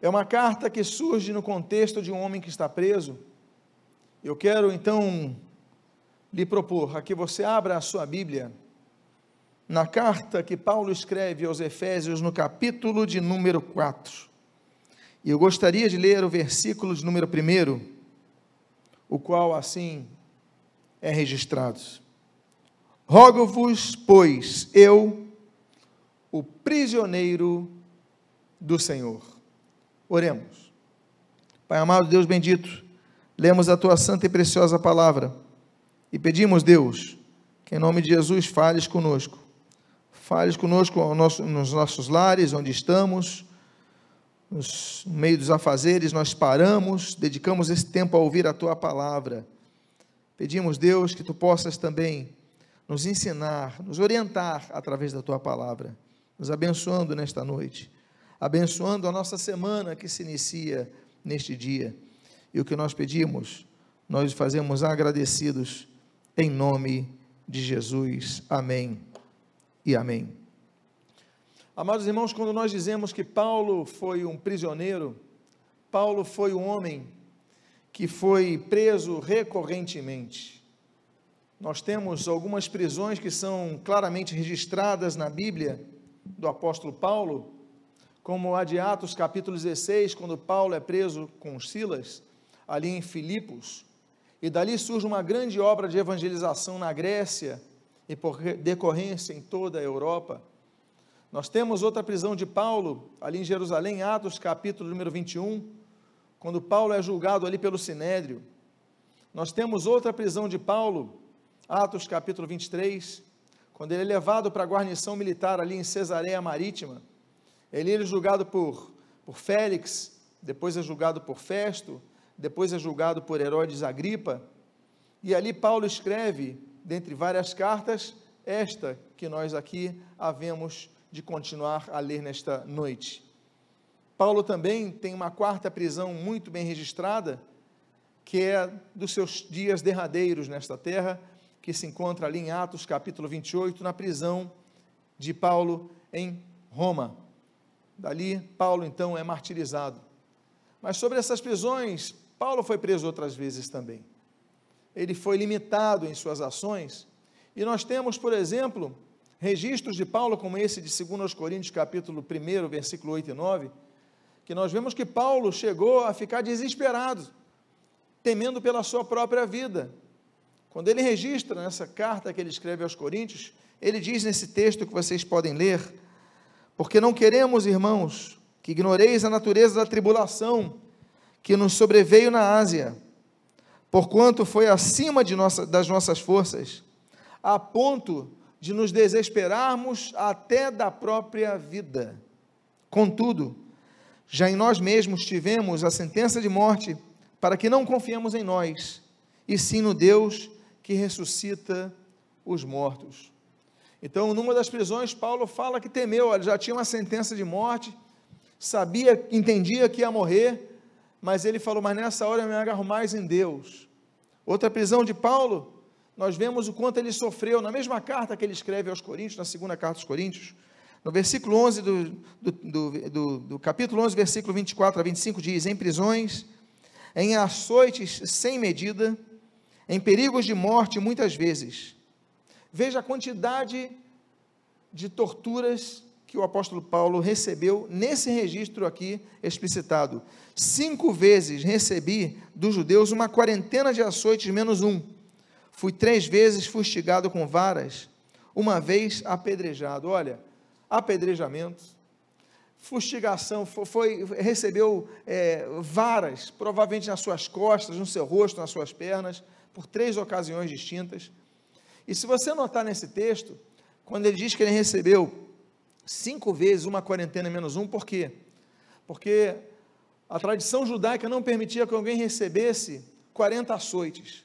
É uma carta que surge no contexto de um homem que está preso. Eu quero então lhe propor a que você abra a sua Bíblia na carta que Paulo escreve aos Efésios, no capítulo de número 4. E eu gostaria de ler o versículo de número 1, o qual assim é registrado. Rogo-vos, pois, eu, o prisioneiro do Senhor. Oremos. Pai amado, Deus bendito, lemos a tua santa e preciosa palavra e pedimos, Deus, que em nome de Jesus fales conosco. Fales conosco nos nossos lares, onde estamos, no meio dos afazeres, nós paramos, dedicamos esse tempo a ouvir a tua palavra. Pedimos, Deus, que tu possas também nos ensinar, nos orientar através da tua palavra, nos abençoando nesta noite, abençoando a nossa semana que se inicia neste dia. E o que nós pedimos, nós fazemos agradecidos em nome de Jesus. Amém e amém. Amados irmãos, quando nós dizemos que Paulo foi um prisioneiro, Paulo foi um homem que foi preso recorrentemente. Nós temos algumas prisões que são claramente registradas na Bíblia do apóstolo Paulo, como a de Atos capítulo 16, quando Paulo é preso com Silas, ali em Filipos, e dali surge uma grande obra de evangelização na Grécia e por decorrência em toda a Europa. Nós temos outra prisão de Paulo, ali em Jerusalém, Atos capítulo número 21, quando Paulo é julgado ali pelo Sinédrio. Nós temos outra prisão de Paulo, Atos capítulo 23, quando ele é levado para a guarnição militar ali em Cesareia Marítima, ele é julgado por, por Félix, depois é julgado por Festo, depois é julgado por Herodes Agripa, e ali Paulo escreve, dentre várias cartas, esta que nós aqui havemos de continuar a ler nesta noite. Paulo também tem uma quarta prisão muito bem registrada, que é dos seus dias derradeiros nesta terra, que se encontra ali em Atos capítulo 28, na prisão de Paulo em Roma. Dali, Paulo então é martirizado. Mas sobre essas prisões, Paulo foi preso outras vezes também. Ele foi limitado em suas ações. E nós temos, por exemplo, registros de Paulo, como esse de 2 Coríntios, capítulo 1, versículo 8 e 9, que nós vemos que Paulo chegou a ficar desesperado, temendo pela sua própria vida. Quando ele registra nessa carta que ele escreve aos Coríntios, ele diz nesse texto que vocês podem ler: Porque não queremos, irmãos, que ignoreis a natureza da tribulação que nos sobreveio na Ásia, porquanto foi acima nossa, das nossas forças, a ponto de nos desesperarmos até da própria vida. Contudo, já em nós mesmos tivemos a sentença de morte, para que não confiemos em nós, e sim no Deus que ressuscita os mortos. Então, numa das prisões, Paulo fala que temeu, ele já tinha uma sentença de morte, sabia, entendia que ia morrer, mas ele falou: Mas nessa hora eu me agarro mais em Deus. Outra prisão de Paulo, nós vemos o quanto ele sofreu, na mesma carta que ele escreve aos Coríntios, na segunda carta aos Coríntios, no versículo 11 do, do, do, do, do capítulo 11, versículo 24 a 25, diz: Em prisões, em açoites sem medida, em perigos de morte muitas vezes. Veja a quantidade de torturas que o apóstolo Paulo recebeu nesse registro aqui explicitado. Cinco vezes recebi dos judeus uma quarentena de açoites menos um. Fui três vezes fustigado com varas, uma vez apedrejado. Olha, apedrejamento, fustigação, foi, recebeu é, varas, provavelmente nas suas costas, no seu rosto, nas suas pernas por três ocasiões distintas. E se você notar nesse texto, quando ele diz que ele recebeu cinco vezes uma quarentena menos um, por quê? Porque a tradição judaica não permitia que alguém recebesse 40 açoites.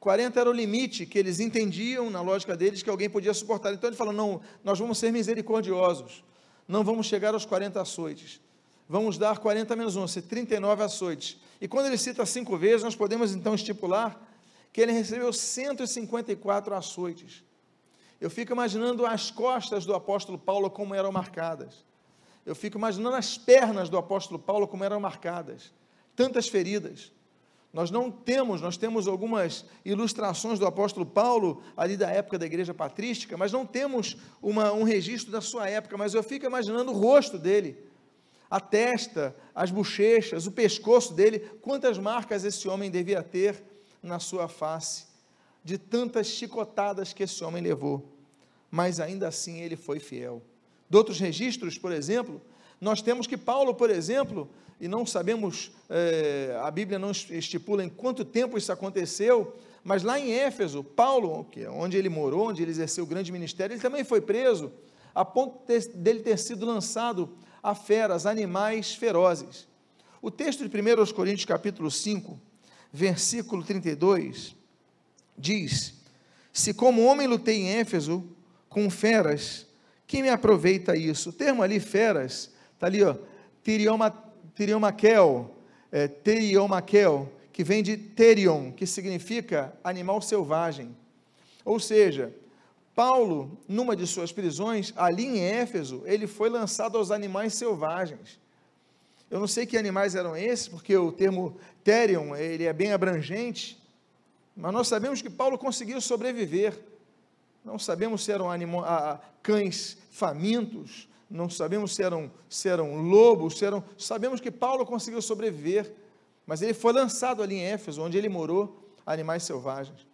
40 era o limite que eles entendiam, na lógica deles, que alguém podia suportar. Então ele falou: não, nós vamos ser misericordiosos, não vamos chegar aos 40 açoites, vamos dar 40 menos 1, 39 açoites. E quando ele cita cinco vezes, nós podemos então estipular que ele recebeu 154 açoites. Eu fico imaginando as costas do apóstolo Paulo como eram marcadas. eu fico imaginando as pernas do apóstolo Paulo como eram marcadas, tantas feridas. Nós não temos, nós temos algumas ilustrações do apóstolo Paulo, ali da época da igreja patrística, mas não temos uma, um registro da sua época, mas eu fico imaginando o rosto dele, a testa, as bochechas, o pescoço dele, quantas marcas esse homem devia ter na sua face, de tantas chicotadas que esse homem levou, mas ainda assim ele foi fiel. De outros registros, por exemplo, nós temos que Paulo, por exemplo, e não sabemos, é, a Bíblia não estipula em quanto tempo isso aconteceu, mas lá em Éfeso, Paulo, é onde ele morou, onde ele exerceu o grande ministério, ele também foi preso, a ponto de, dele ter sido lançado a feras, animais ferozes. O texto de 1 Coríntios capítulo 5, versículo 32, diz, se como homem lutei em Éfeso com feras, quem me aproveita isso? O termo ali, feras, está ali, ó, tiriomaquel, é, que vem de terion, que significa animal selvagem. Ou seja, Paulo, numa de suas prisões, ali em Éfeso, ele foi lançado aos animais selvagens. Eu não sei que animais eram esses, porque o termo terion, ele é bem abrangente, mas nós sabemos que Paulo conseguiu sobreviver. Não sabemos se eram animo, ah, cães famintos, não sabemos se eram, se eram lobos, se eram, sabemos que Paulo conseguiu sobreviver, mas ele foi lançado ali em Éfeso, onde ele morou, animais selvagens.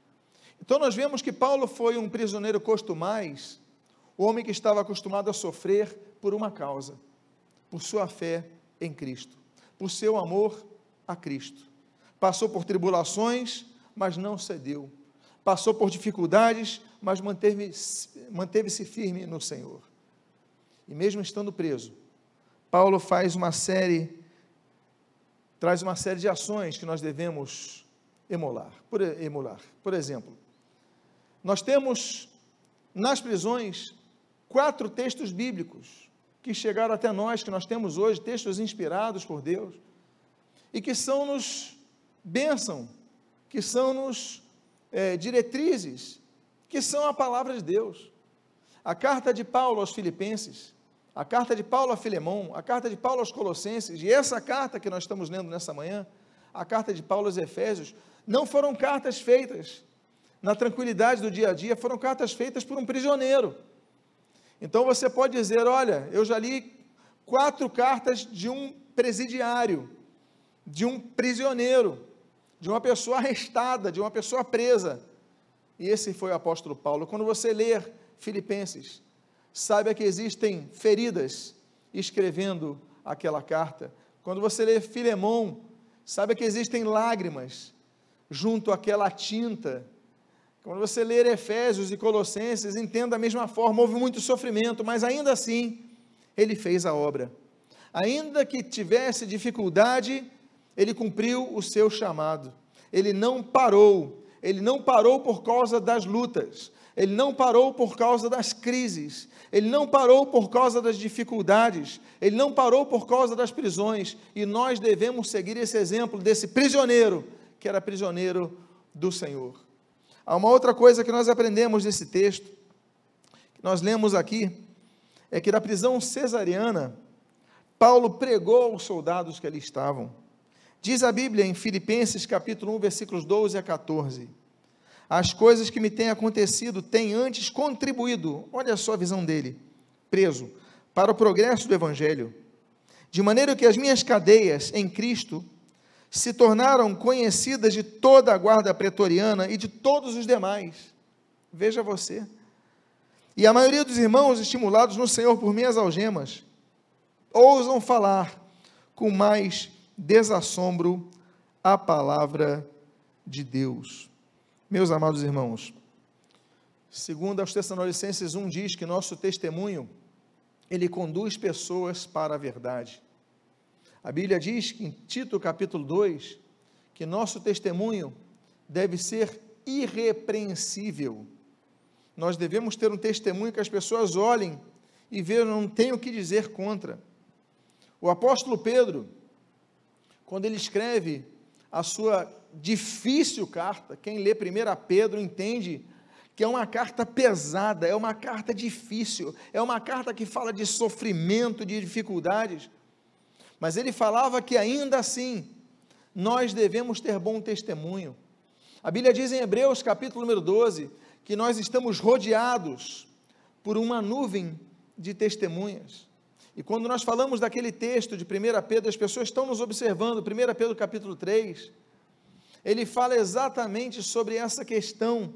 Então nós vemos que Paulo foi um prisioneiro costumais, o homem que estava acostumado a sofrer por uma causa, por sua fé em Cristo, por seu amor a Cristo. Passou por tribulações, mas não cedeu. Passou por dificuldades, mas manteve-se manteve firme no Senhor. E mesmo estando preso, Paulo faz uma série, traz uma série de ações que nós devemos emular. Por, emular. por exemplo, nós temos nas prisões quatro textos bíblicos que chegaram até nós, que nós temos hoje, textos inspirados por Deus, e que são-nos bênção, que são-nos é, diretrizes que são a palavra de Deus. A carta de Paulo aos Filipenses, a carta de Paulo a Filemão, a carta de Paulo aos Colossenses, e essa carta que nós estamos lendo nessa manhã, a carta de Paulo aos Efésios, não foram cartas feitas na tranquilidade do dia a dia, foram cartas feitas por um prisioneiro. Então você pode dizer: olha, eu já li quatro cartas de um presidiário, de um prisioneiro, de uma pessoa arrestada, de uma pessoa presa. E esse foi o apóstolo Paulo. Quando você ler Filipenses, saiba que existem feridas escrevendo aquela carta. Quando você lê Filemão, saiba que existem lágrimas junto àquela tinta. Quando você ler Efésios e Colossenses, entenda da mesma forma, houve muito sofrimento, mas ainda assim, ele fez a obra. Ainda que tivesse dificuldade, ele cumpriu o seu chamado. Ele não parou, ele não parou por causa das lutas, ele não parou por causa das crises, ele não parou por causa das dificuldades, ele não parou por causa das prisões, e nós devemos seguir esse exemplo desse prisioneiro, que era prisioneiro do Senhor. Há uma outra coisa que nós aprendemos nesse texto, que nós lemos aqui, é que na prisão cesariana, Paulo pregou aos soldados que ali estavam. Diz a Bíblia em Filipenses capítulo 1, versículos 12 a 14. As coisas que me têm acontecido têm antes contribuído, olha só a visão dele, preso, para o progresso do Evangelho, de maneira que as minhas cadeias em Cristo se tornaram conhecidas de toda a guarda pretoriana e de todos os demais. Veja você. E a maioria dos irmãos, estimulados no Senhor por minhas algemas, ousam falar com mais desassombro a palavra de Deus. Meus amados irmãos, segundo aos Tessalonicenses 1 diz que nosso testemunho ele conduz pessoas para a verdade. A Bíblia diz que em Tito capítulo 2 que nosso testemunho deve ser irrepreensível. Nós devemos ter um testemunho que as pessoas olhem e vejam, não tem o que dizer contra. O apóstolo Pedro, quando ele escreve a sua difícil carta, quem lê 1 Pedro entende que é uma carta pesada, é uma carta difícil, é uma carta que fala de sofrimento, de dificuldades. Mas ele falava que ainda assim, nós devemos ter bom testemunho. A Bíblia diz em Hebreus, capítulo número 12, que nós estamos rodeados por uma nuvem de testemunhas. E quando nós falamos daquele texto de 1 Pedro, as pessoas estão nos observando, 1 Pedro capítulo 3, ele fala exatamente sobre essa questão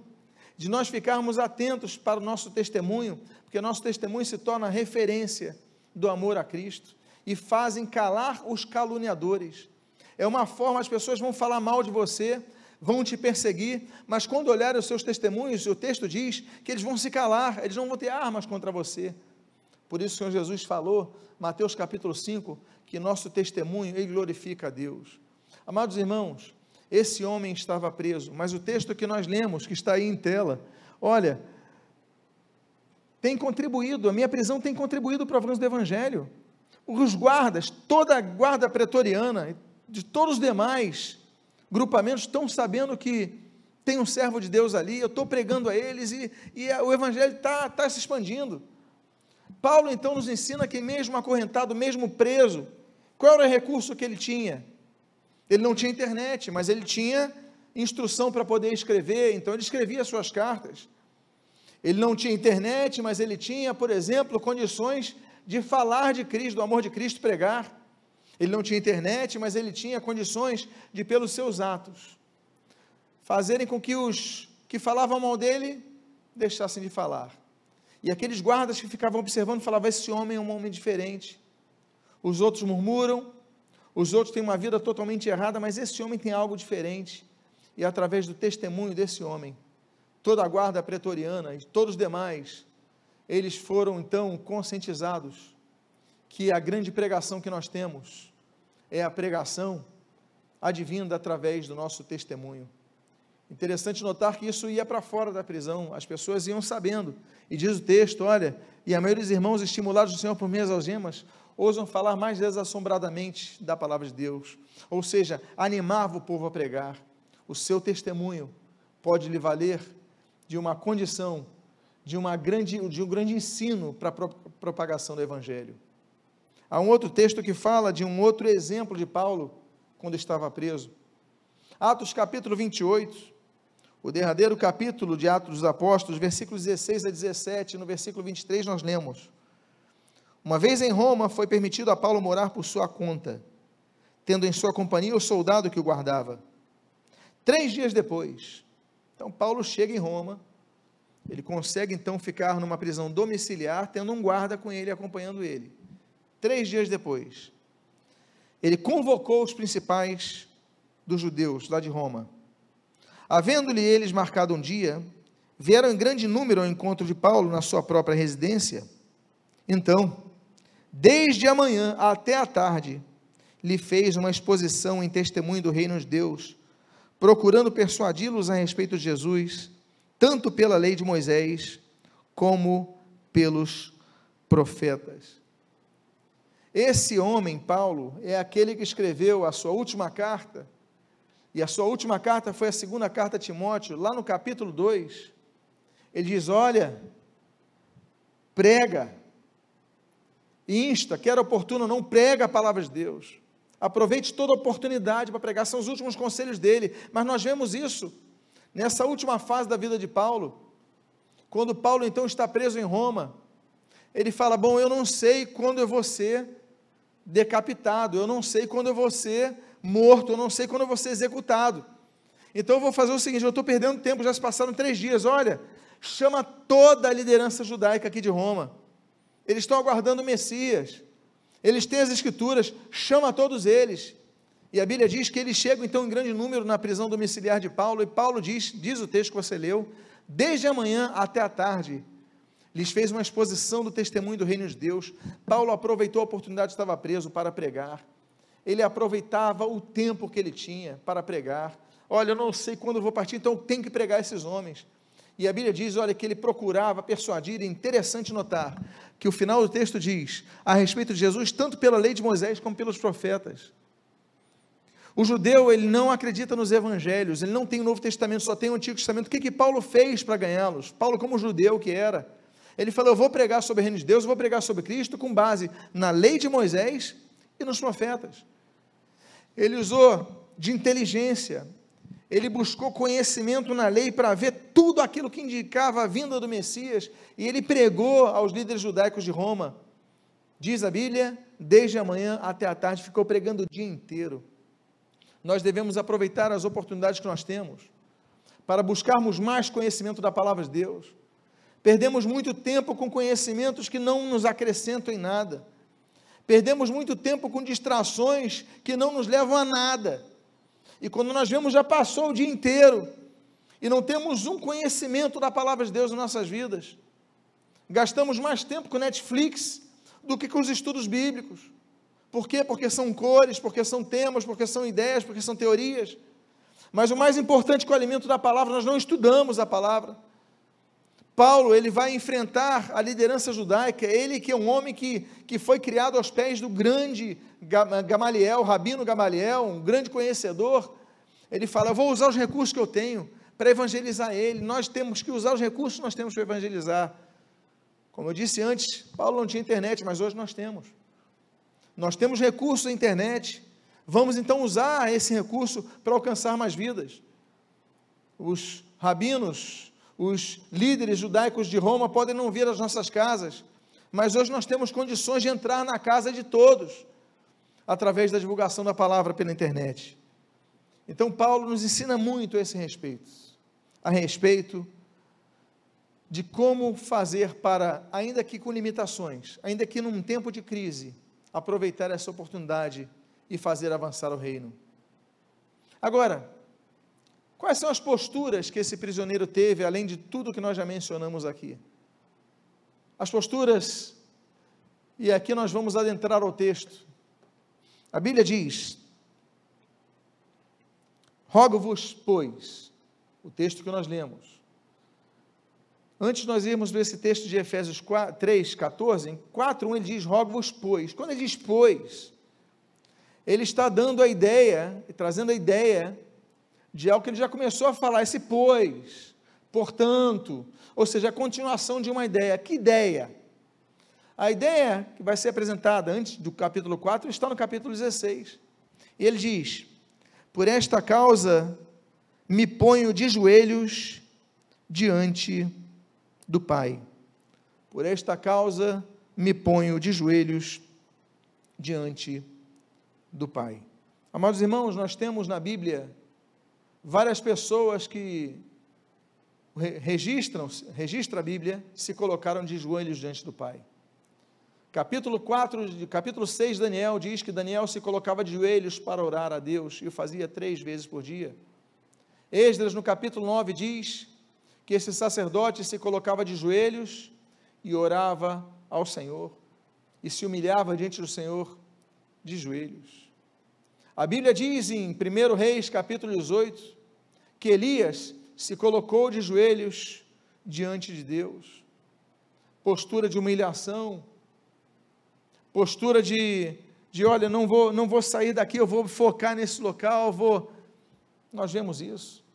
de nós ficarmos atentos para o nosso testemunho, porque nosso testemunho se torna referência do amor a Cristo e fazem calar os caluniadores. É uma forma, as pessoas vão falar mal de você, vão te perseguir, mas quando olharem os seus testemunhos, o texto diz que eles vão se calar, eles não vão ter armas contra você. Por isso o Senhor Jesus falou, Mateus capítulo 5, que nosso testemunho, ele glorifica a Deus. Amados irmãos, esse homem estava preso, mas o texto que nós lemos, que está aí em tela, olha, tem contribuído, a minha prisão tem contribuído para o avanço do Evangelho. Os guardas, toda a guarda pretoriana, de todos os demais grupamentos, estão sabendo que tem um servo de Deus ali, eu estou pregando a eles e, e o Evangelho está tá se expandindo. Paulo então nos ensina que, mesmo acorrentado, mesmo preso, qual era o recurso que ele tinha? Ele não tinha internet, mas ele tinha instrução para poder escrever, então ele escrevia suas cartas. Ele não tinha internet, mas ele tinha, por exemplo, condições de falar de Cristo, do amor de Cristo, pregar. Ele não tinha internet, mas ele tinha condições de, pelos seus atos, fazerem com que os que falavam mal dele deixassem de falar. E aqueles guardas que ficavam observando falavam: Esse homem é um homem diferente. Os outros murmuram, os outros têm uma vida totalmente errada, mas esse homem tem algo diferente. E através do testemunho desse homem, toda a guarda pretoriana e todos os demais, eles foram então conscientizados que a grande pregação que nós temos é a pregação advinda através do nosso testemunho. Interessante notar que isso ia para fora da prisão, as pessoas iam sabendo. E diz o texto: olha, e a maioria dos irmãos, estimulados do Senhor por minhas algemas, ousam falar mais desassombradamente da palavra de Deus, ou seja, animava o povo a pregar. O seu testemunho pode lhe valer de uma condição, de, uma grande, de um grande ensino para a propagação do Evangelho. Há um outro texto que fala de um outro exemplo de Paulo quando estava preso. Atos capítulo 28, o derradeiro capítulo de Atos dos Apóstolos, versículos 16 a 17, no versículo 23 nós lemos: uma vez em Roma, foi permitido a Paulo morar por sua conta, tendo em sua companhia o soldado que o guardava. Três dias depois, então Paulo chega em Roma, ele consegue então ficar numa prisão domiciliar, tendo um guarda com ele acompanhando ele. Três dias depois, ele convocou os principais dos judeus lá de Roma. Havendo-lhe eles marcado um dia, vieram em grande número ao encontro de Paulo na sua própria residência. Então, desde a manhã até a tarde, lhe fez uma exposição em testemunho do reino de Deus, procurando persuadi-los a respeito de Jesus, tanto pela lei de Moisés, como pelos profetas. Esse homem, Paulo, é aquele que escreveu a sua última carta, e a sua última carta foi a segunda carta a Timóteo, lá no capítulo 2. Ele diz: Olha, prega, insta, quer oportuno não, prega a palavra de Deus. Aproveite toda oportunidade para pregar, são os últimos conselhos dele. Mas nós vemos isso nessa última fase da vida de Paulo. Quando Paulo então está preso em Roma, ele fala: Bom, eu não sei quando eu vou ser decapitado, eu não sei quando eu vou ser morto, eu não sei quando eu vou ser executado. Então eu vou fazer o seguinte: eu estou perdendo tempo, já se passaram três dias. Olha, chama toda a liderança judaica aqui de Roma eles estão aguardando o Messias. Eles têm as escrituras, chama todos eles. E a Bíblia diz que eles chegam então em grande número na prisão domiciliar de Paulo, e Paulo diz, diz o texto que você leu, desde a manhã até a tarde, lhes fez uma exposição do testemunho do reino de Deus. Paulo aproveitou a oportunidade, estava preso para pregar. Ele aproveitava o tempo que ele tinha para pregar. Olha, eu não sei quando vou partir, então tem que pregar esses homens. E a Bíblia diz, olha, que ele procurava persuadir, é interessante notar que o final do texto diz a respeito de Jesus, tanto pela lei de Moisés como pelos profetas. O judeu, ele não acredita nos evangelhos, ele não tem o Novo Testamento, só tem o Antigo Testamento. O que, que Paulo fez para ganhá-los? Paulo, como judeu que era, ele falou: Eu vou pregar sobre o reino de Deus, eu vou pregar sobre Cristo com base na lei de Moisés e nos profetas. Ele usou de inteligência, ele buscou conhecimento na lei para ver tudo aquilo que indicava a vinda do Messias, e ele pregou aos líderes judaicos de Roma. Diz a Bíblia, desde a manhã até a tarde, ficou pregando o dia inteiro. Nós devemos aproveitar as oportunidades que nós temos para buscarmos mais conhecimento da palavra de Deus. Perdemos muito tempo com conhecimentos que não nos acrescentam em nada. Perdemos muito tempo com distrações que não nos levam a nada. E quando nós vemos, já passou o dia inteiro e não temos um conhecimento da palavra de Deus em nossas vidas. Gastamos mais tempo com Netflix do que com os estudos bíblicos. Por quê? Porque são cores, porque são temas, porque são ideias, porque são teorias. Mas o mais importante que o alimento da palavra, nós não estudamos a palavra. Paulo, ele vai enfrentar a liderança judaica, ele que é um homem que, que foi criado aos pés do grande Gamaliel, Rabino Gamaliel, um grande conhecedor, ele fala, vou usar os recursos que eu tenho para evangelizar ele, nós temos que usar os recursos que nós temos para evangelizar. Como eu disse antes, Paulo não tinha internet, mas hoje nós temos. Nós temos recursos na internet, vamos então usar esse recurso para alcançar mais vidas. Os rabinos os líderes judaicos de Roma podem não vir às nossas casas, mas hoje nós temos condições de entrar na casa de todos, através da divulgação da palavra pela internet. Então, Paulo nos ensina muito a esse respeito, a respeito de como fazer para, ainda que com limitações, ainda que num tempo de crise, aproveitar essa oportunidade e fazer avançar o reino. Agora, Quais são as posturas que esse prisioneiro teve, além de tudo que nós já mencionamos aqui? As posturas, e aqui nós vamos adentrar ao texto. A Bíblia diz: Rogo-vos, pois, o texto que nós lemos. Antes nós irmos ver esse texto de Efésios 4, 3, 14, em 4, 1 ele diz: Rogo-vos, pois. Quando ele diz pois, ele está dando a ideia, trazendo a ideia de algo que ele já começou a falar, esse pois, portanto, ou seja, a continuação de uma ideia. Que ideia? A ideia que vai ser apresentada antes do capítulo 4 está no capítulo 16. E ele diz: Por esta causa me ponho de joelhos diante do Pai. Por esta causa me ponho de joelhos diante do Pai. Amados irmãos, nós temos na Bíblia várias pessoas que registram, registra a Bíblia, se colocaram de joelhos diante do Pai. Capítulo 4, capítulo 6 de Daniel diz que Daniel se colocava de joelhos para orar a Deus e o fazia três vezes por dia. Esdras, no capítulo 9, diz que esse sacerdote se colocava de joelhos e orava ao Senhor e se humilhava diante do Senhor de joelhos. A Bíblia diz em 1 Reis, capítulo 18, que Elias se colocou de joelhos diante de Deus. Postura de humilhação, postura de, de olha, não vou, não vou sair daqui, eu vou focar nesse local, vou. Nós vemos isso.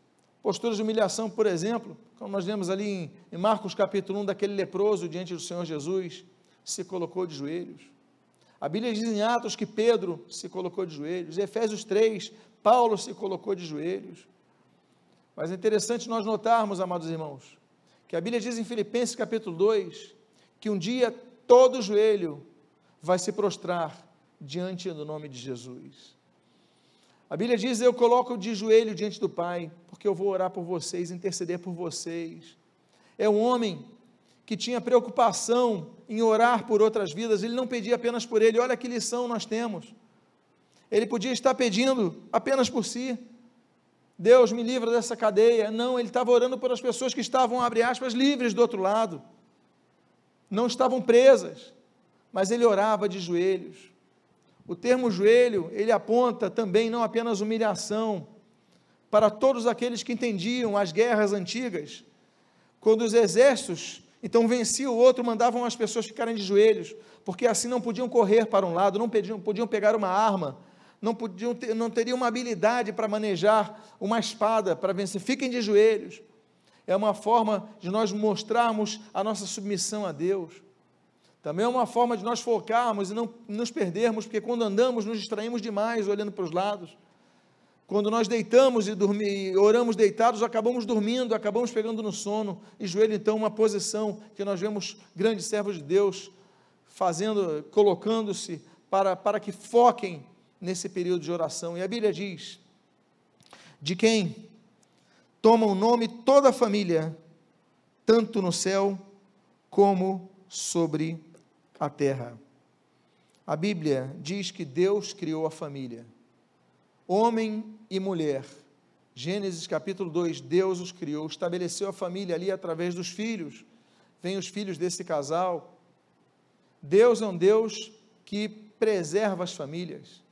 Postura de humilhação, por exemplo, como nós vemos ali em, em Marcos capítulo 1, daquele leproso diante do Senhor Jesus, se colocou de joelhos. A Bíblia diz em Atos que Pedro se colocou de joelhos, Efésios 3, Paulo se colocou de joelhos. Mas é interessante nós notarmos, amados irmãos, que a Bíblia diz em Filipenses capítulo 2, que um dia todo joelho vai se prostrar diante do nome de Jesus. A Bíblia diz: Eu coloco de joelho diante do Pai, porque eu vou orar por vocês, interceder por vocês. É um homem que tinha preocupação em orar por outras vidas, ele não pedia apenas por ele, olha que lição nós temos. Ele podia estar pedindo apenas por si. Deus me livra dessa cadeia. Não, ele estava orando por as pessoas que estavam, abre aspas, livres do outro lado. Não estavam presas, mas ele orava de joelhos. O termo joelho, ele aponta também não apenas humilhação para todos aqueles que entendiam as guerras antigas, quando os exércitos então vencia o outro, mandavam as pessoas ficarem de joelhos, porque assim não podiam correr para um lado, não podiam, podiam pegar uma arma, não, podiam ter, não teriam uma habilidade para manejar uma espada, para vencer. Fiquem de joelhos. É uma forma de nós mostrarmos a nossa submissão a Deus. Também é uma forma de nós focarmos e não nos perdermos, porque quando andamos nos distraímos demais olhando para os lados. Quando nós deitamos e dormir, oramos deitados, acabamos dormindo, acabamos pegando no sono. E joelho, então, uma posição que nós vemos grandes servos de Deus fazendo, colocando-se para, para que foquem nesse período de oração. E a Bíblia diz: de quem toma o nome toda a família, tanto no céu como sobre a terra. A Bíblia diz que Deus criou a família, homem e mulher. Gênesis capítulo 2, Deus os criou, estabeleceu a família ali através dos filhos. Vêm os filhos desse casal. Deus é um Deus que preserva as famílias.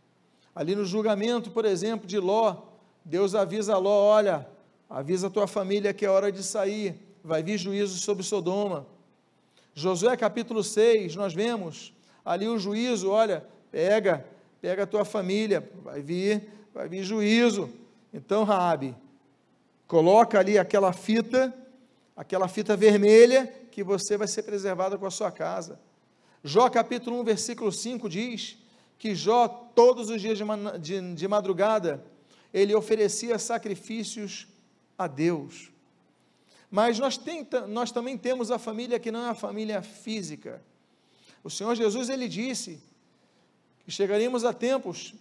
Ali no julgamento, por exemplo, de Ló, Deus avisa a Ló: olha, avisa a tua família que é hora de sair, vai vir juízo sobre Sodoma. Josué capítulo 6, nós vemos ali o juízo, olha, pega, pega a tua família, vai vir, vai vir juízo. Então, Raabe, coloca ali aquela fita, aquela fita vermelha, que você vai ser preservado com a sua casa. Jó capítulo 1, versículo 5 diz que Jó, todos os dias de, de, de madrugada, ele oferecia sacrifícios a Deus. Mas nós, tem, nós também temos a família que não é a família física. O Senhor Jesus, ele disse que chegaríamos a tempos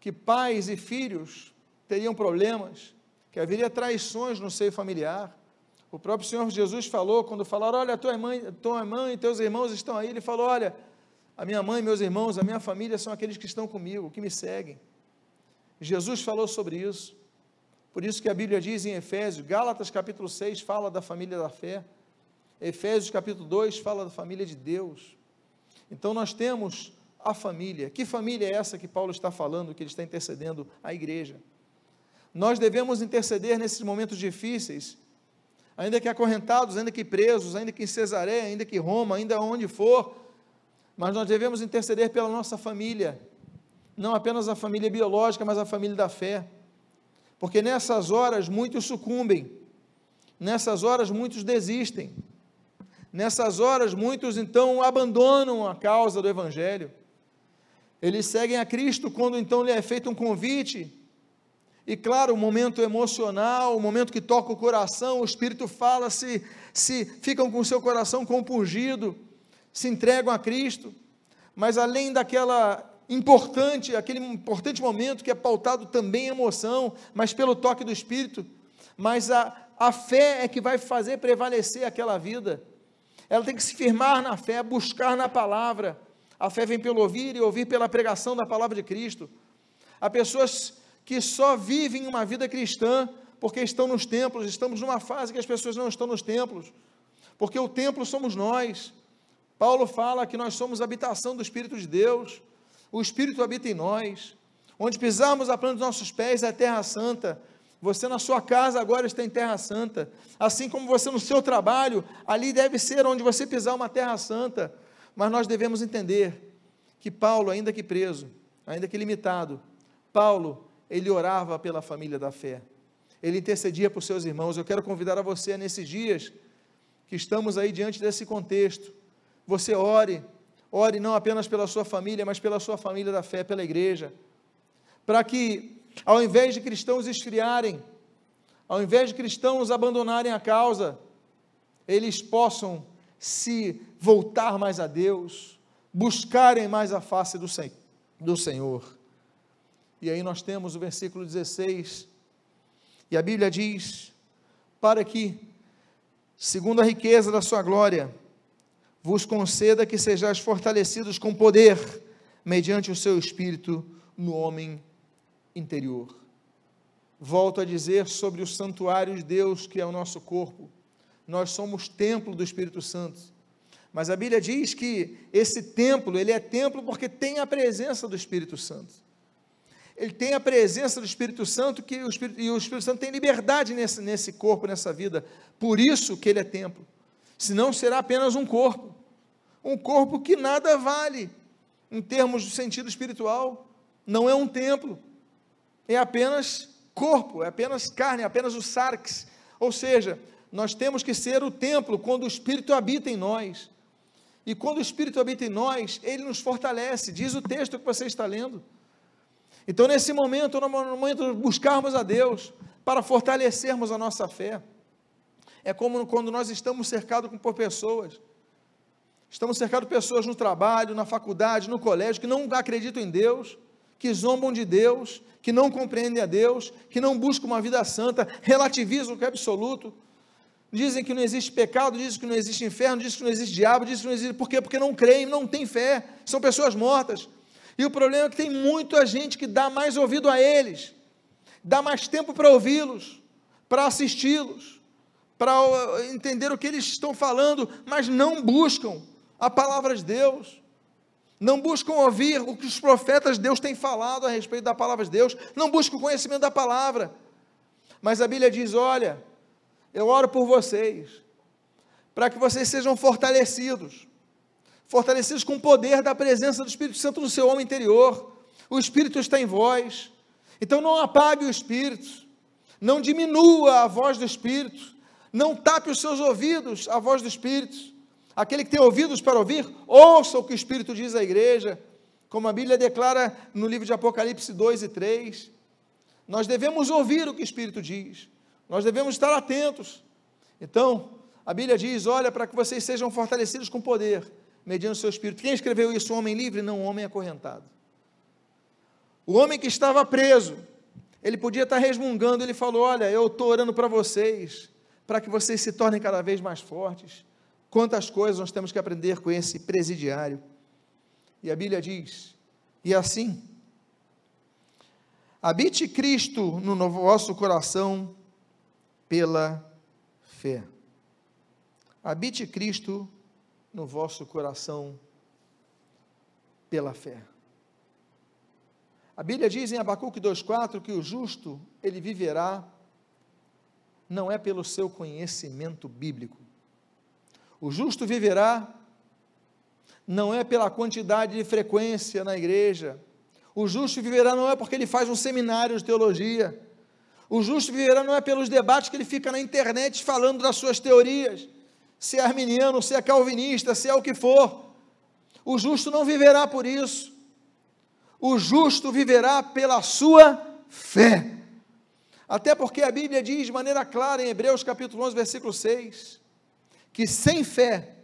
que pais e filhos teriam problemas, que haveria traições no seio familiar. O próprio Senhor Jesus falou, quando falaram, olha, tua mãe, tua mãe e teus irmãos estão aí, ele falou, olha, a minha mãe, meus irmãos, a minha família são aqueles que estão comigo, que me seguem. Jesus falou sobre isso. Por isso que a Bíblia diz em Efésios, Gálatas capítulo 6 fala da família da fé, Efésios capítulo 2 fala da família de Deus. Então nós temos a família. Que família é essa que Paulo está falando, que ele está intercedendo à igreja? Nós devemos interceder nesses momentos difíceis, ainda que acorrentados, ainda que presos, ainda que em Cesaré, ainda que Roma, ainda onde for, mas nós devemos interceder pela nossa família, não apenas a família biológica, mas a família da fé. Porque nessas horas muitos sucumbem, nessas horas muitos desistem, nessas horas muitos então abandonam a causa do Evangelho. Eles seguem a Cristo quando então lhe é feito um convite. E claro, o momento emocional, o momento que toca o coração, o Espírito fala, se, se ficam com o seu coração compungido, se entregam a Cristo. Mas além daquela importante, aquele importante momento que é pautado também em emoção, mas pelo toque do Espírito. Mas a, a fé é que vai fazer prevalecer aquela vida. Ela tem que se firmar na fé, buscar na palavra. A fé vem pelo ouvir e ouvir pela pregação da palavra de Cristo. Há pessoas que só vivem uma vida cristã porque estão nos templos. Estamos numa fase que as pessoas não estão nos templos, porque o templo somos nós. Paulo fala que nós somos habitação do Espírito de Deus o Espírito habita em nós. Onde pisarmos a planta dos nossos pés é a terra santa. Você na sua casa agora está em terra santa. Assim como você no seu trabalho, ali deve ser onde você pisar uma terra santa. Mas nós devemos entender que Paulo, ainda que preso, ainda que limitado, Paulo, ele orava pela família da fé. Ele intercedia por seus irmãos. Eu quero convidar a você nesses dias que estamos aí diante desse contexto. Você ore Ore não apenas pela sua família, mas pela sua família da fé, pela igreja. Para que, ao invés de cristãos esfriarem, ao invés de cristãos abandonarem a causa, eles possam se voltar mais a Deus, buscarem mais a face do, do Senhor. E aí nós temos o versículo 16, e a Bíblia diz: para que, segundo a riqueza da sua glória, vos conceda que sejais fortalecidos com poder, mediante o seu espírito no homem interior. Volto a dizer sobre o santuário de Deus, que é o nosso corpo. Nós somos templo do Espírito Santo. Mas a Bíblia diz que esse templo, ele é templo porque tem a presença do Espírito Santo. Ele tem a presença do Espírito Santo que o Espírito, e o Espírito Santo tem liberdade nesse, nesse corpo, nessa vida. Por isso que ele é templo. Senão será apenas um corpo um corpo que nada vale em termos de sentido espiritual. não é um templo, é apenas corpo, é apenas carne, é apenas o sarx. Ou seja, nós temos que ser o templo quando o Espírito habita em nós. E quando o Espírito habita em nós, ele nos fortalece, diz o texto que você está lendo. Então, nesse momento, no momento de buscarmos a Deus para fortalecermos a nossa fé, é como quando nós estamos cercados por pessoas. Estamos cercados de pessoas no trabalho, na faculdade, no colégio, que não acreditam em Deus, que zombam de Deus, que não compreendem a Deus, que não buscam uma vida santa, relativizam o que é absoluto, dizem que não existe pecado, dizem que não existe inferno, dizem que não existe diabo, dizem que não existe. Por quê? Porque não creem, não têm fé, são pessoas mortas. E o problema é que tem muita gente que dá mais ouvido a eles, dá mais tempo para ouvi-los, para assisti-los, para entender o que eles estão falando, mas não buscam a palavra de Deus. Não buscam ouvir o que os profetas de Deus têm falado a respeito da palavra de Deus, não buscam o conhecimento da palavra. Mas a Bíblia diz: olha, eu oro por vocês, para que vocês sejam fortalecidos, fortalecidos com o poder da presença do Espírito Santo no seu homem interior. O Espírito está em vós. Então não apague o Espírito, não diminua a voz do Espírito, não tape os seus ouvidos à voz do Espírito. Aquele que tem ouvidos para ouvir, ouça o que o Espírito diz à igreja, como a Bíblia declara no livro de Apocalipse 2 e 3. Nós devemos ouvir o que o Espírito diz. Nós devemos estar atentos. Então, a Bíblia diz: olha, para que vocês sejam fortalecidos com poder, mediante o seu espírito. Quem escreveu isso? Um homem livre? Não, um homem acorrentado. O homem que estava preso, ele podia estar resmungando, ele falou: Olha, eu estou orando para vocês, para que vocês se tornem cada vez mais fortes. Quantas coisas nós temos que aprender com esse presidiário. E a Bíblia diz: E assim, habite Cristo no vosso coração pela fé. Habite Cristo no vosso coração pela fé. A Bíblia diz em Abacuque 2,4 que o justo, ele viverá, não é pelo seu conhecimento bíblico. O justo viverá, não é pela quantidade de frequência na igreja. O justo viverá não é porque ele faz um seminário de teologia. O justo viverá não é pelos debates que ele fica na internet falando das suas teorias, se é arminiano, se é calvinista, se é o que for. O justo não viverá por isso. O justo viverá pela sua fé. Até porque a Bíblia diz de maneira clara em Hebreus capítulo 11, versículo 6, que sem fé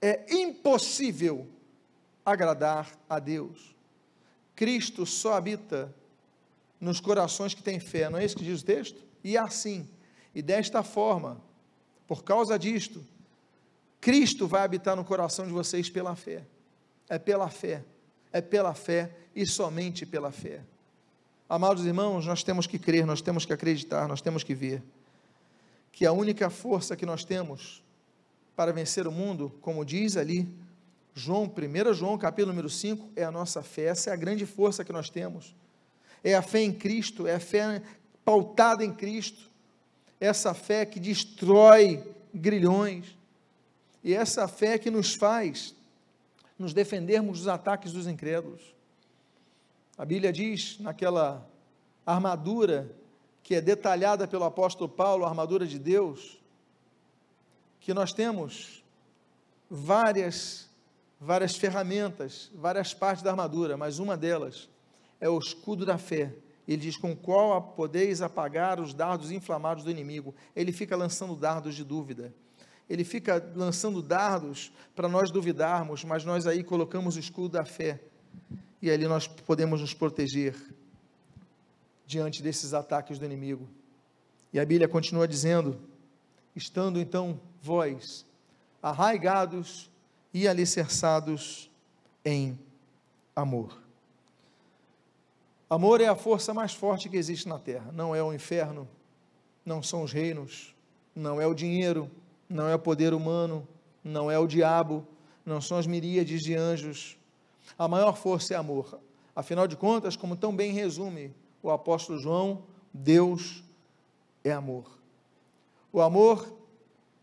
é impossível agradar a Deus. Cristo só habita nos corações que têm fé, não é isso que diz o texto? E é assim, e desta forma, por causa disto, Cristo vai habitar no coração de vocês pela fé. É pela fé, é pela fé e somente pela fé. Amados irmãos, nós temos que crer, nós temos que acreditar, nós temos que ver que a única força que nós temos para vencer o mundo, como diz ali João, 1 João, capítulo número 5, é a nossa fé. Essa é a grande força que nós temos é a fé em Cristo, é a fé pautada em Cristo, essa fé que destrói grilhões, e essa fé que nos faz nos defendermos dos ataques dos incrédulos. A Bíblia diz naquela armadura que é detalhada pelo apóstolo Paulo, a armadura de Deus, que nós temos várias várias ferramentas, várias partes da armadura, mas uma delas é o escudo da fé. Ele diz: Com qual podeis apagar os dardos inflamados do inimigo? Ele fica lançando dardos de dúvida. Ele fica lançando dardos para nós duvidarmos, mas nós aí colocamos o escudo da fé. E ali nós podemos nos proteger diante desses ataques do inimigo. E a Bíblia continua dizendo: estando então vós arraigados e alicerçados em amor. Amor é a força mais forte que existe na terra. Não é o inferno, não são os reinos, não é o dinheiro, não é o poder humano, não é o diabo, não são as miríades de anjos. A maior força é amor. Afinal de contas, como tão bem resume o apóstolo João, Deus é amor. O amor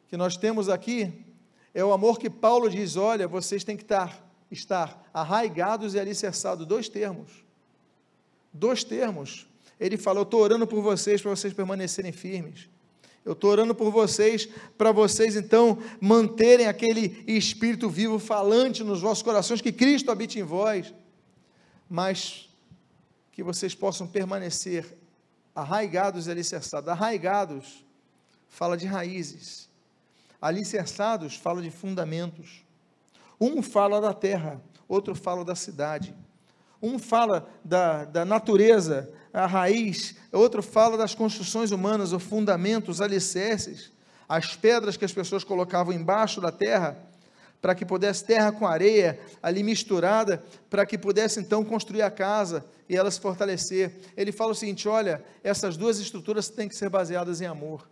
que nós temos aqui é o amor que Paulo diz: olha, vocês têm que estar, estar arraigados e alicerçados dois termos Dois termos. Ele fala: Eu estou orando por vocês para vocês permanecerem firmes. Eu estou orando por vocês, para vocês então manterem aquele espírito vivo falante nos vossos corações, que Cristo habite em vós, mas que vocês possam permanecer arraigados e alicerçados. Arraigados fala de raízes, alicerçados fala de fundamentos. Um fala da terra, outro fala da cidade. Um fala da, da natureza, a raiz, outro fala das construções humanas, o fundamento, os alicerces, as pedras que as pessoas colocavam embaixo da terra, para que pudesse terra com areia ali misturada, para que pudesse então construir a casa e ela se fortalecer. Ele fala o seguinte: olha, essas duas estruturas têm que ser baseadas em amor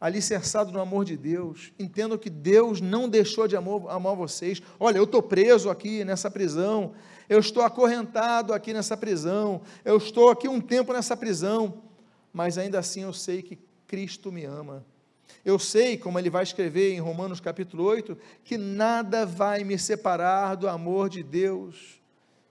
alicerçado no amor de Deus, entendo que Deus não deixou de amor, amar vocês. Olha, eu estou preso aqui nessa prisão, eu estou acorrentado aqui nessa prisão, eu estou aqui um tempo nessa prisão, mas ainda assim eu sei que Cristo me ama. Eu sei, como ele vai escrever em Romanos capítulo 8, que nada vai me separar do amor de Deus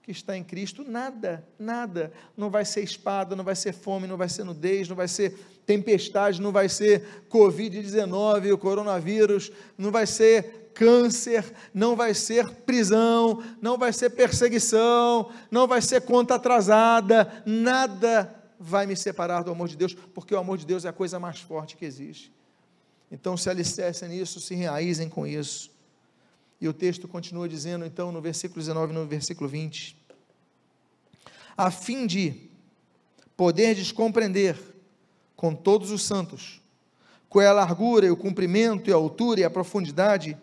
que está em Cristo, nada, nada. Não vai ser espada, não vai ser fome, não vai ser nudez, não vai ser tempestade, não vai ser Covid-19, o coronavírus, não vai ser câncer, não vai ser prisão, não vai ser perseguição, não vai ser conta atrasada, nada vai me separar do amor de Deus, porque o amor de Deus é a coisa mais forte que existe. Então se alicercem nisso, se enraizem com isso. E o texto continua dizendo, então, no versículo 19 e no versículo 20: a fim de poderdes compreender com todos os santos qual é a largura e o comprimento e a altura e a profundidade,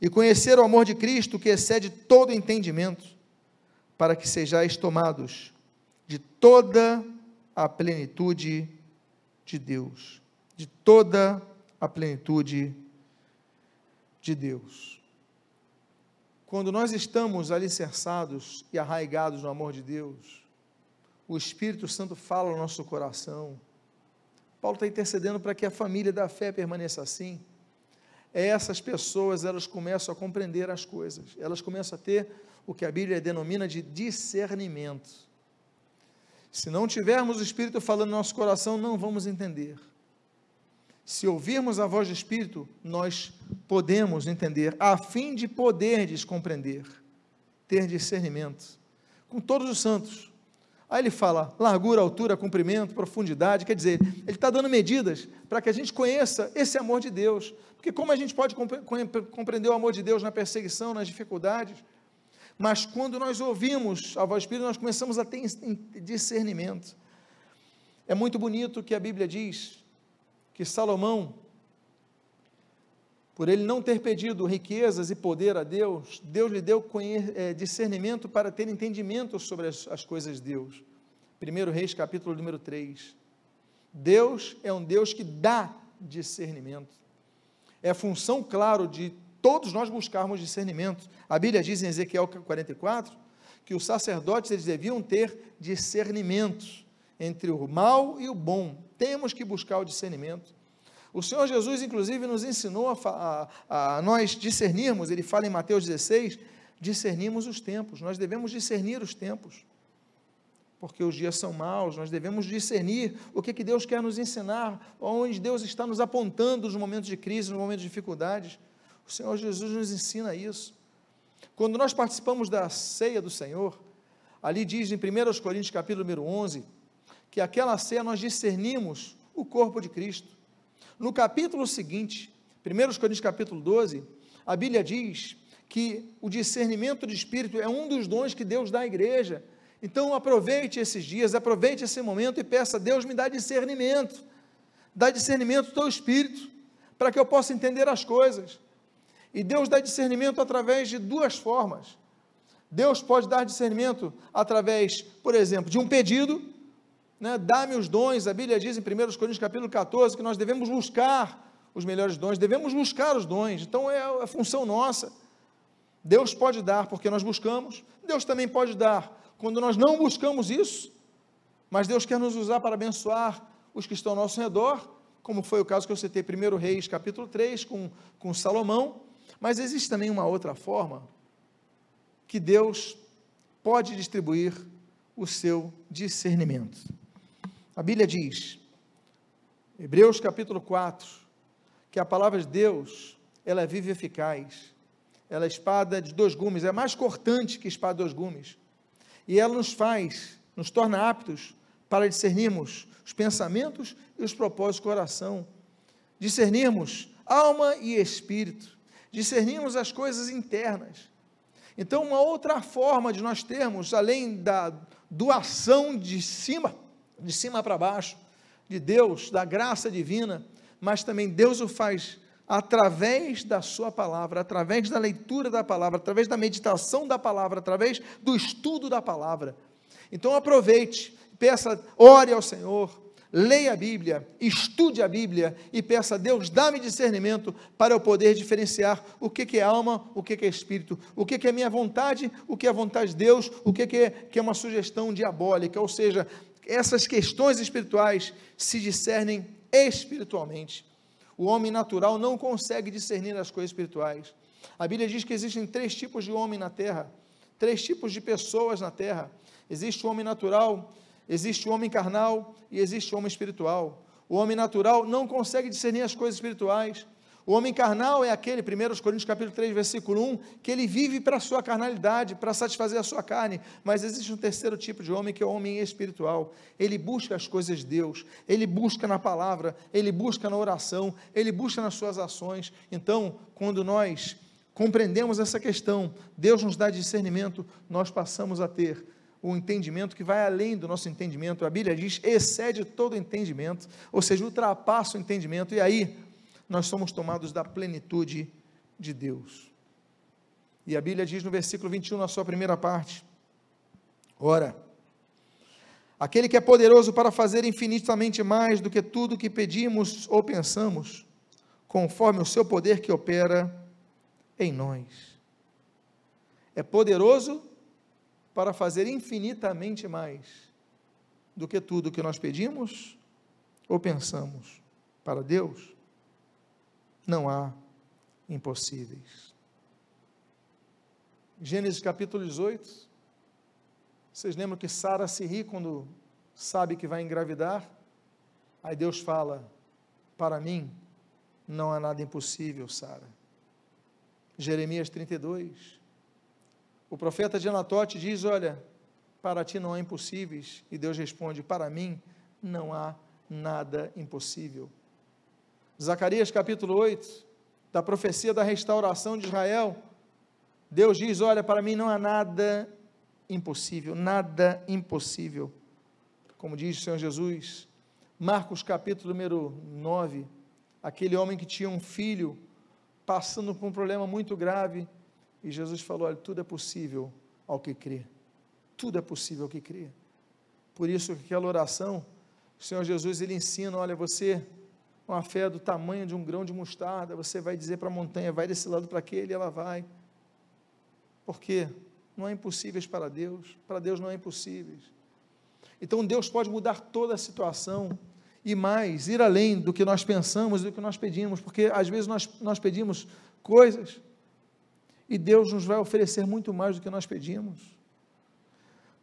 e conhecer o amor de Cristo que excede todo entendimento, para que sejais tomados de toda a plenitude de Deus, de toda a plenitude de Deus. Quando nós estamos alicerçados e arraigados no amor de Deus, o Espírito Santo fala no nosso coração. Paulo está intercedendo para que a família da fé permaneça assim. Essas pessoas, elas começam a compreender as coisas, elas começam a ter o que a Bíblia denomina de discernimento. Se não tivermos o Espírito falando no nosso coração, não vamos entender. Se ouvirmos a voz do Espírito, nós podemos entender, a fim de poderdes compreender, ter discernimento, com todos os santos. Aí ele fala largura, altura, comprimento, profundidade, quer dizer, ele está dando medidas para que a gente conheça esse amor de Deus. Porque como a gente pode compreender o amor de Deus na perseguição, nas dificuldades? Mas quando nós ouvimos a voz do Espírito, nós começamos a ter discernimento. É muito bonito que a Bíblia diz que Salomão, por ele não ter pedido riquezas e poder a Deus, Deus lhe deu é, discernimento para ter entendimento sobre as, as coisas de Deus. 1 Reis, capítulo número 3. Deus é um Deus que dá discernimento. É função, claro, de todos nós buscarmos discernimento. A Bíblia diz em Ezequiel 44 que os sacerdotes eles deviam ter discernimento entre o mal e o bom. Temos que buscar o discernimento. O Senhor Jesus, inclusive, nos ensinou a, a, a, nós discernirmos, ele fala em Mateus 16, discernimos os tempos, nós devemos discernir os tempos, porque os dias são maus, nós devemos discernir o que, que Deus quer nos ensinar, onde Deus está nos apontando nos momentos de crise, nos momentos de dificuldades. O Senhor Jesus nos ensina isso. Quando nós participamos da ceia do Senhor, ali diz em 1 Coríntios capítulo número 11, que aquela ceia nós discernimos o corpo de Cristo. No capítulo seguinte, 1 Coríntios capítulo 12, a Bíblia diz que o discernimento de espírito é um dos dons que Deus dá à igreja. Então aproveite esses dias, aproveite esse momento e peça, Deus me dá discernimento. Dá discernimento do teu espírito, para que eu possa entender as coisas. E Deus dá discernimento através de duas formas. Deus pode dar discernimento através, por exemplo, de um pedido, né, dá-me os dons, a Bíblia diz em 1 Coríntios capítulo 14 que nós devemos buscar os melhores dons, devemos buscar os dons, então é a função nossa. Deus pode dar porque nós buscamos, Deus também pode dar quando nós não buscamos isso, mas Deus quer nos usar para abençoar os que estão ao nosso redor, como foi o caso que eu citei 1 Reis capítulo 3 com, com Salomão, mas existe também uma outra forma que Deus pode distribuir o seu discernimento. A Bíblia diz, Hebreus capítulo 4, que a palavra de Deus, ela é viva e eficaz. Ela é espada de dois gumes, é mais cortante que espada de dois gumes. E ela nos faz, nos torna aptos para discernirmos os pensamentos e os propósitos do coração. Discernirmos alma e espírito. Discernirmos as coisas internas. Então, uma outra forma de nós termos, além da doação de cima, de cima para baixo, de Deus, da graça divina, mas também Deus o faz através da sua palavra, através da leitura da palavra, através da meditação da palavra, através do estudo da palavra. Então aproveite, peça, ore ao Senhor, leia a Bíblia, estude a Bíblia e peça a Deus, dá-me discernimento para eu poder diferenciar o que, é alma, o que, é espírito, o que, é minha vontade, o que é a vontade de Deus, o que, é, que é uma sugestão diabólica, ou seja, essas questões espirituais se discernem espiritualmente. O homem natural não consegue discernir as coisas espirituais. A Bíblia diz que existem três tipos de homem na terra, três tipos de pessoas na terra. Existe o homem natural, existe o homem carnal e existe o homem espiritual. O homem natural não consegue discernir as coisas espirituais. O homem carnal é aquele, 1 Coríntios capítulo 3, versículo 1, que ele vive para a sua carnalidade, para satisfazer a sua carne, mas existe um terceiro tipo de homem que é o homem espiritual. Ele busca as coisas de Deus, ele busca na palavra, ele busca na oração, ele busca nas suas ações. Então, quando nós compreendemos essa questão, Deus nos dá discernimento, nós passamos a ter o entendimento que vai além do nosso entendimento. A Bíblia diz, excede todo entendimento, ou seja, ultrapassa o entendimento. E aí, nós somos tomados da plenitude de Deus. E a Bíblia diz no versículo 21, na sua primeira parte: Ora, aquele que é poderoso para fazer infinitamente mais do que tudo que pedimos ou pensamos, conforme o seu poder que opera em nós. É poderoso para fazer infinitamente mais do que tudo que nós pedimos ou pensamos. Para Deus, não há impossíveis. Gênesis capítulo 18. Vocês lembram que Sara se ri quando sabe que vai engravidar? Aí Deus fala: Para mim não há nada impossível, Sara. Jeremias 32. O profeta de Anatote diz: Olha, para ti não há impossíveis. E Deus responde: Para mim não há nada impossível. Zacarias capítulo 8, da profecia da restauração de Israel, Deus diz: Olha, para mim não há nada impossível, nada impossível. Como diz o Senhor Jesus, Marcos capítulo número 9, aquele homem que tinha um filho passando por um problema muito grave, e Jesus falou: Olha, tudo é possível ao que crê, tudo é possível ao que crê. Por isso, aquela oração, o Senhor Jesus ele ensina: Olha, você uma fé do tamanho de um grão de mostarda, você vai dizer para a montanha, vai desse lado para aquele, e ela vai. Porque não há impossíveis para Deus, para Deus não há impossíveis. Então Deus pode mudar toda a situação e mais, ir além do que nós pensamos, do que nós pedimos, porque às vezes nós, nós pedimos coisas e Deus nos vai oferecer muito mais do que nós pedimos.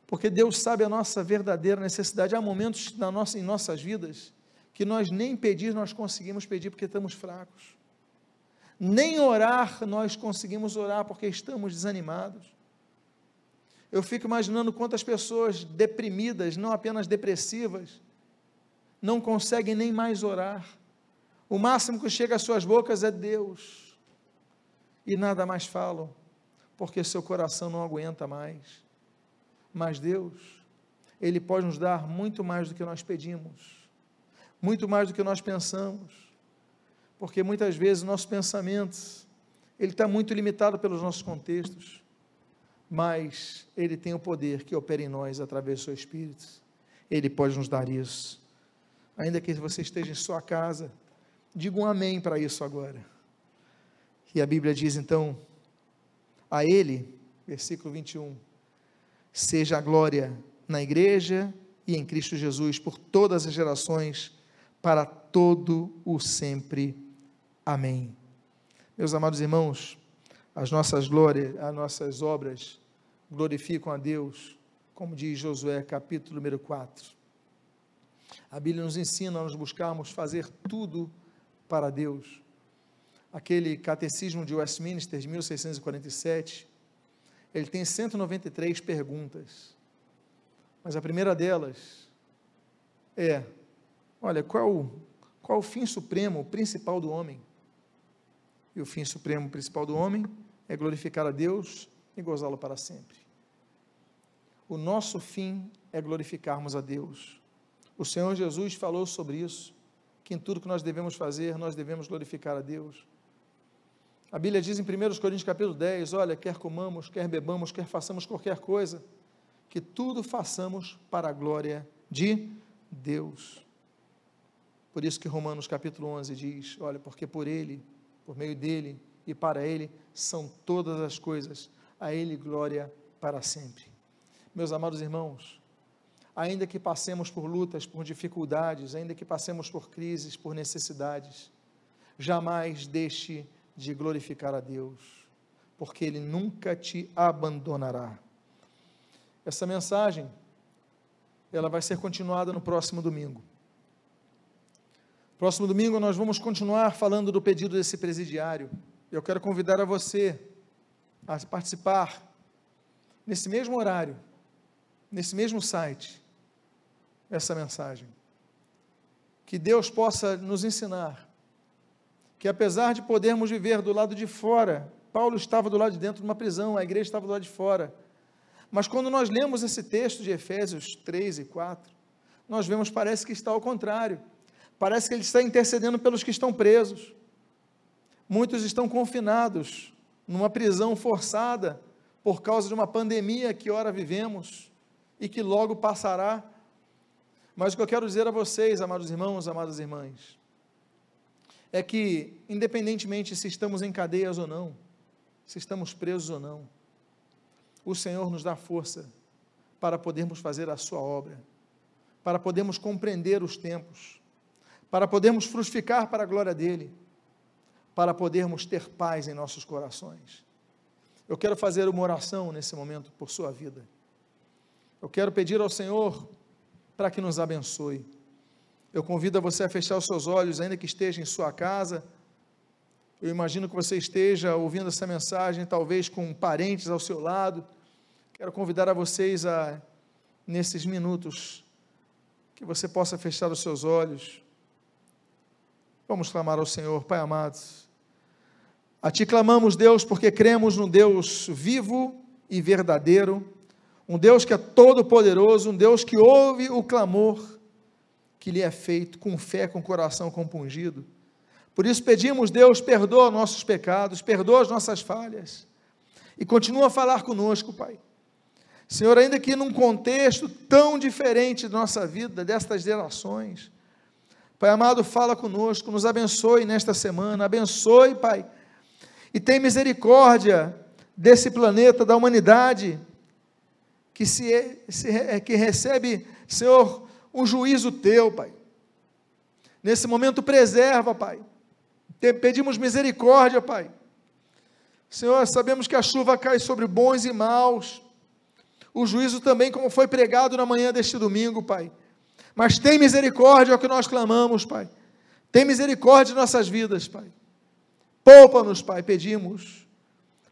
Porque Deus sabe a nossa verdadeira necessidade. Há momentos na nossa, em nossas vidas que nós nem pedir nós conseguimos pedir porque estamos fracos. Nem orar nós conseguimos orar porque estamos desanimados. Eu fico imaginando quantas pessoas deprimidas, não apenas depressivas, não conseguem nem mais orar. O máximo que chega às suas bocas é Deus. E nada mais falam, porque seu coração não aguenta mais. Mas Deus, Ele pode nos dar muito mais do que nós pedimos muito mais do que nós pensamos, porque muitas vezes o nosso pensamento, ele está muito limitado pelos nossos contextos, mas ele tem o poder que opera em nós através do seu Espírito, ele pode nos dar isso, ainda que você esteja em sua casa, diga um amém para isso agora, e a Bíblia diz então, a ele, versículo 21, seja a glória na igreja e em Cristo Jesus por todas as gerações, para todo o sempre. Amém. Meus amados irmãos, as nossas glórias, as nossas obras glorificam a Deus como diz Josué, capítulo número 4. A Bíblia nos ensina a nos buscarmos fazer tudo para Deus. Aquele catecismo de Westminster de 1647, ele tem 193 perguntas. Mas a primeira delas é: olha, qual, qual o fim supremo, principal do homem? E o fim supremo, principal do homem é glorificar a Deus e gozá-lo para sempre. O nosso fim é glorificarmos a Deus. O Senhor Jesus falou sobre isso, que em tudo que nós devemos fazer, nós devemos glorificar a Deus. A Bíblia diz em 1 Coríntios capítulo 10, olha, quer comamos, quer bebamos, quer façamos qualquer coisa, que tudo façamos para a glória de Deus. Por isso que Romanos capítulo 11 diz, olha, porque por Ele, por meio dEle e para Ele são todas as coisas, a Ele glória para sempre. Meus amados irmãos, ainda que passemos por lutas, por dificuldades, ainda que passemos por crises, por necessidades, jamais deixe de glorificar a Deus, porque Ele nunca te abandonará. Essa mensagem, ela vai ser continuada no próximo domingo. Próximo domingo nós vamos continuar falando do pedido desse presidiário. Eu quero convidar a você a participar nesse mesmo horário nesse mesmo site essa mensagem. Que Deus possa nos ensinar que, apesar de podermos viver do lado de fora, Paulo estava do lado de dentro de uma prisão, a igreja estava do lado de fora. Mas quando nós lemos esse texto de Efésios 3 e 4, nós vemos, parece que está ao contrário. Parece que ele está intercedendo pelos que estão presos. Muitos estão confinados numa prisão forçada por causa de uma pandemia que ora vivemos e que logo passará. Mas o que eu quero dizer a vocês, amados irmãos, amadas irmãs, é que, independentemente se estamos em cadeias ou não, se estamos presos ou não, o Senhor nos dá força para podermos fazer a Sua obra, para podermos compreender os tempos, para podermos frutificar para a glória dEle, para podermos ter paz em nossos corações. Eu quero fazer uma oração nesse momento por sua vida. Eu quero pedir ao Senhor para que nos abençoe. Eu convido você a fechar os seus olhos, ainda que esteja em sua casa. Eu imagino que você esteja ouvindo essa mensagem, talvez com parentes ao seu lado. Quero convidar a vocês a, nesses minutos, que você possa fechar os seus olhos. Vamos clamar ao Senhor, Pai amado. A Ti clamamos, Deus, porque cremos no Deus vivo e verdadeiro um Deus que é todo-poderoso, um Deus que ouve o clamor que lhe é feito com fé, com coração compungido. Por isso pedimos, Deus, perdoa nossos pecados, perdoa as nossas falhas e continua a falar conosco, Pai. Senhor, ainda que num contexto tão diferente da nossa vida, destas gerações, Pai amado, fala conosco, nos abençoe nesta semana, abençoe, Pai, e tem misericórdia desse planeta, da humanidade, que, se, se, é, que recebe, Senhor, um juízo teu, Pai. Nesse momento, preserva, Pai. Pedimos misericórdia, Pai. Senhor, sabemos que a chuva cai sobre bons e maus. O juízo também, como foi pregado na manhã deste domingo, Pai. Mas tem misericórdia, é o que nós clamamos, Pai. Tem misericórdia de nossas vidas, Pai. Poupa-nos, Pai, pedimos.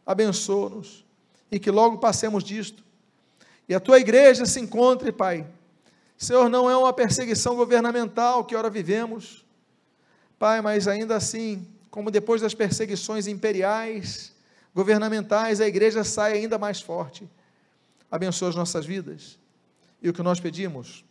Abençoa-nos. E que logo passemos disto e a tua igreja se encontre, Pai. Senhor, não é uma perseguição governamental que ora vivemos, Pai, mas ainda assim, como depois das perseguições imperiais, governamentais, a igreja sai ainda mais forte. Abençoa as nossas vidas. E o que nós pedimos